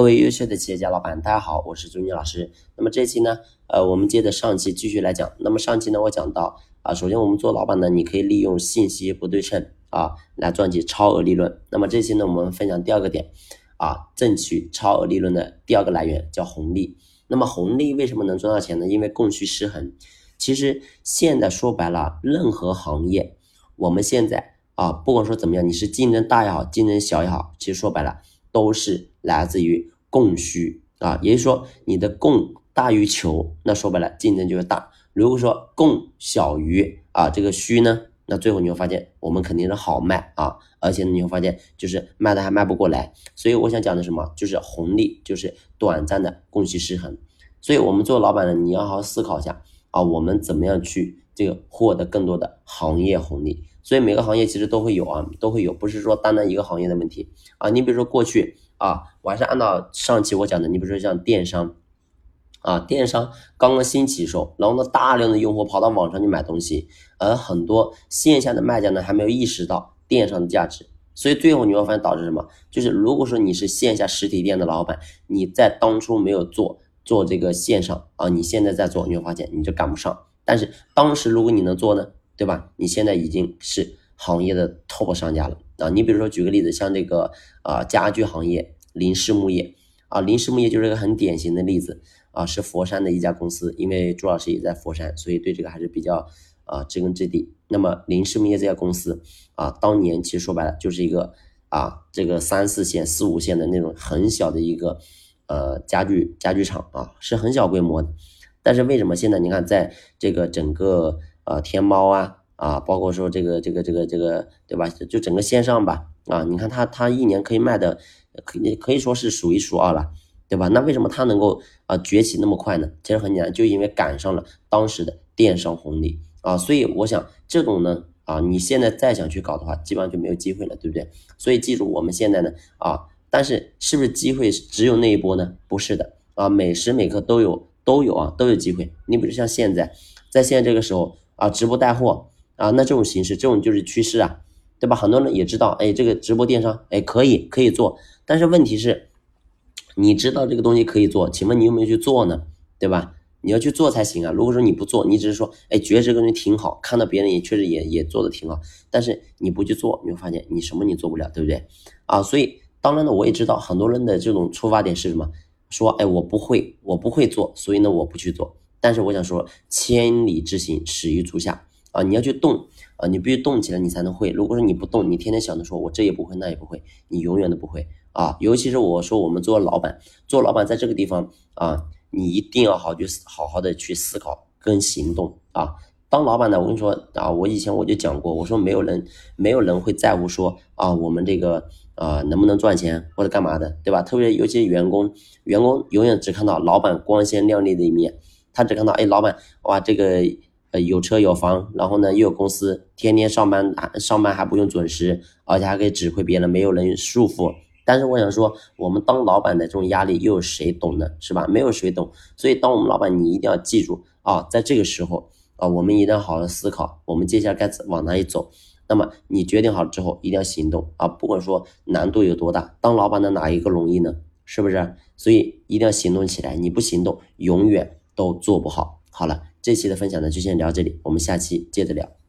各位优秀的企业家老板，大家好，我是朱军老师。那么这期呢，呃，我们接着上期继续来讲。那么上期呢，我讲到啊，首先我们做老板呢，你可以利用信息不对称啊，来赚取超额利润。那么这期呢，我们分享第二个点啊，挣取超额利润的第二个来源叫红利。那么红利为什么能赚到钱呢？因为供需失衡。其实现在说白了，任何行业，我们现在啊，不管说怎么样，你是竞争大也好，竞争小也好，其实说白了。都是来自于供需啊，也就是说你的供大于求，那说白了竞争就会大。如果说供小于啊这个需呢，那最后你会发现我们肯定是好卖啊，而且你会发现就是卖的还卖不过来。所以我想讲的什么，就是红利，就是短暂的供需失衡。所以我们做老板的，你要好好思考一下啊，我们怎么样去这个获得更多的行业红利。所以每个行业其实都会有啊，都会有，不是说单单一个行业的问题啊。你比如说过去啊，我还是按照上期我讲的，你比如说像电商啊，电商刚刚兴起的时候，然后呢，大量的用户跑到网上去买东西，而很多线下的卖家呢还没有意识到电商的价值，所以最后你会发现导致什么？就是如果说你是线下实体店的老板，你在当初没有做做这个线上啊，你现在在做，你会发现你就赶不上。但是当时如果你能做呢？对吧？你现在已经是行业的 top 商家了啊！你比如说举个例子，像这个啊家具行业林氏木业啊，林氏木业就是一个很典型的例子啊，是佛山的一家公司。因为朱老师也在佛山，所以对这个还是比较啊知根知底。那么林氏木业这家公司啊，当年其实说白了就是一个啊这个三四线、四五线的那种很小的一个呃家具家具厂啊，是很小规模的。但是为什么现在你看在这个整个啊，天猫啊，啊，包括说这个这个这个这个，对吧？就整个线上吧，啊，你看它它一年可以卖的，可可以说是数一数二了，对吧？那为什么它能够啊崛起那么快呢？其实很简单，就因为赶上了当时的电商红利啊。所以我想这种呢，啊，你现在再想去搞的话，基本上就没有机会了，对不对？所以记住，我们现在呢，啊，但是是不是机会只有那一波呢？不是的，啊，每时每刻都有都有啊，都有机会。你比如像现在，在现在这个时候。啊，直播带货啊，那这种形式，这种就是趋势啊，对吧？很多人也知道，哎，这个直播电商，哎，可以可以做，但是问题是，你知道这个东西可以做，请问你有没有去做呢？对吧？你要去做才行啊。如果说你不做，你只是说，哎，觉得这个东西挺好，看到别人也确实也也做的挺好，但是你不去做，你会发现你什么你做不了，对不对？啊，所以当然呢，我也知道很多人的这种出发点是什么，说，哎，我不会，我不会做，所以呢，我不去做。但是我想说，千里之行，始于足下啊！你要去动啊，你必须动起来，你才能会。如果说你不动，你天天想着说我这也不会，那也不会，你永远都不会啊！尤其是我说我们做老板，做老板在这个地方啊，你一定要好去好好的去思考跟行动啊！当老板呢，我跟你说啊，我以前我就讲过，我说没有人没有人会在乎说啊，我们这个啊能不能赚钱或者干嘛的，对吧？特别尤其是员工，员工永远只看到老板光鲜亮丽的一面。他只看到，哎，老板，哇，这个呃有车有房，然后呢又有公司，天天上班，上班还不用准时，而且还可以指挥别人，没有人束缚。但是我想说，我们当老板的这种压力又有谁懂呢？是吧？没有谁懂。所以当我们老板，你一定要记住啊，在这个时候啊，我们一定要好好思考，我们接下来该往哪里走。那么你决定好之后，一定要行动啊，不管说难度有多大，当老板的哪一个容易呢？是不是？所以一定要行动起来，你不行动，永远。都做不好。好了，这期的分享呢就先聊这里，我们下期接着聊。